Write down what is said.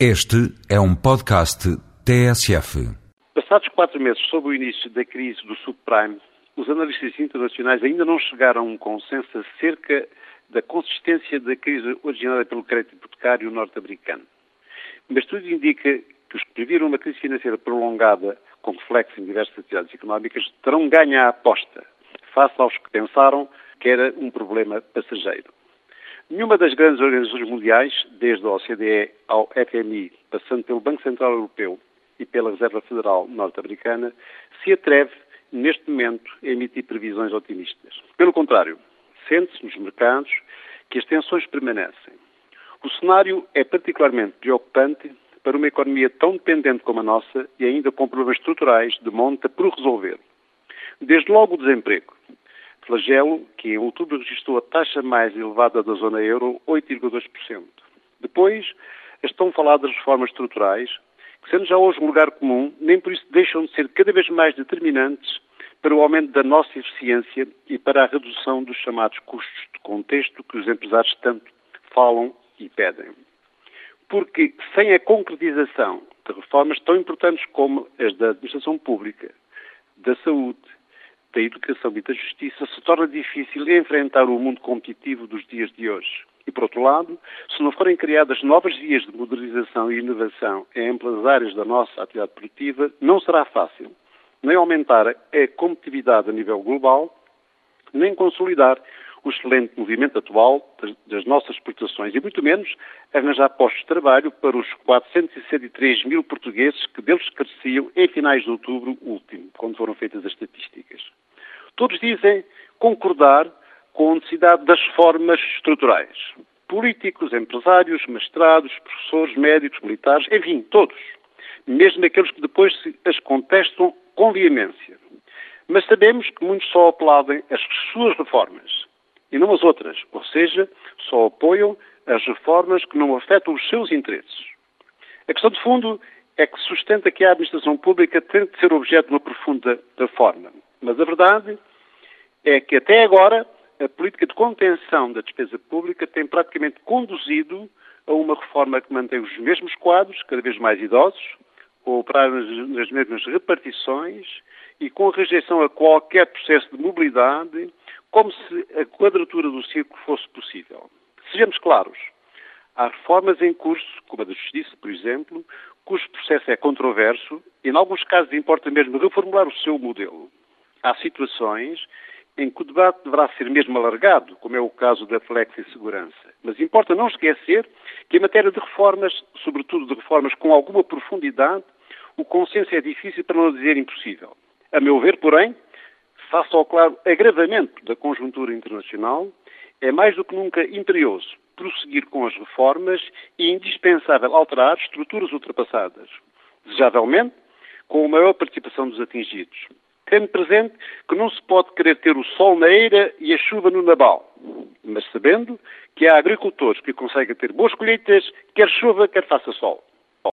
Este é um podcast TSF. Passados quatro meses sob o início da crise do subprime, os analistas internacionais ainda não chegaram a um consenso acerca da consistência da crise originada pelo crédito hipotecário norte-americano. Mas tudo indica que os que previram uma crise financeira prolongada, com reflexo em diversas atividades económicas, terão ganho a aposta, face aos que pensaram que era um problema passageiro. Nenhuma das grandes organizações mundiais, desde a OCDE ao FMI, passando pelo Banco Central Europeu e pela Reserva Federal norte-americana, se atreve, neste momento, a emitir previsões otimistas. Pelo contrário, sente-se nos mercados que as tensões permanecem. O cenário é particularmente preocupante para uma economia tão dependente como a nossa e ainda com problemas estruturais de monta por resolver. Desde logo o desemprego, flagelo que em outubro registrou a taxa mais elevada da zona euro, 8,2%. Depois, as tão faladas reformas estruturais, que sendo já hoje um lugar comum, nem por isso deixam de ser cada vez mais determinantes para o aumento da nossa eficiência e para a redução dos chamados custos de contexto que os empresários tanto falam e pedem. Porque sem a concretização de reformas tão importantes como as da administração pública, da saúde, da educação e da justiça, se torna difícil enfrentar o mundo competitivo dos dias de hoje. E, por outro lado, se não forem criadas novas vias de modernização e inovação em amplas áreas da nossa atividade produtiva, não será fácil nem aumentar a competitividade a nível global, nem consolidar o excelente movimento atual das, nossas exportações e muito menos arranjar postos de trabalho para os 463 mil portugueses que deles cresciam em finais de outubro último, quando foram feitas as estatísticas. Todos dizem concordar com a necessidade das formas estruturais. Políticos, empresários, mestrados, professores, médicos, militares, enfim, todos. Mesmo aqueles que depois as contestam com veemência. Mas sabemos que muitos só aplaudem as suas reformas e não as outras, ou seja, só apoiam as reformas que não afetam os seus interesses. A questão de fundo é que sustenta que a administração pública tem de ser objeto de uma profunda reforma. Mas a verdade é que até agora a política de contenção da despesa pública tem praticamente conduzido a uma reforma que mantém os mesmos quadros, cada vez mais idosos, com operar nas mesmas repartições e com a rejeição a qualquer processo de mobilidade, como se a quadratura do círculo fosse possível. Sejamos claros, há reformas em curso, como a da Justiça, por exemplo, cujo processo é controverso e, em alguns casos, importa mesmo reformular o seu modelo há situações em que o debate deverá ser mesmo alargado, como é o caso da flexi-segurança. Mas importa não esquecer que, em matéria de reformas, sobretudo de reformas com alguma profundidade, o consenso é difícil para não dizer impossível. A meu ver, porém, face ao claro agravamento da conjuntura internacional, é mais do que nunca imperioso prosseguir com as reformas e indispensável alterar estruturas ultrapassadas, desejavelmente com a maior participação dos atingidos tendo presente que não se pode querer ter o sol na eira e a chuva no nabal, mas sabendo que há agricultores que conseguem ter boas colheitas, quer chova, quer faça sol.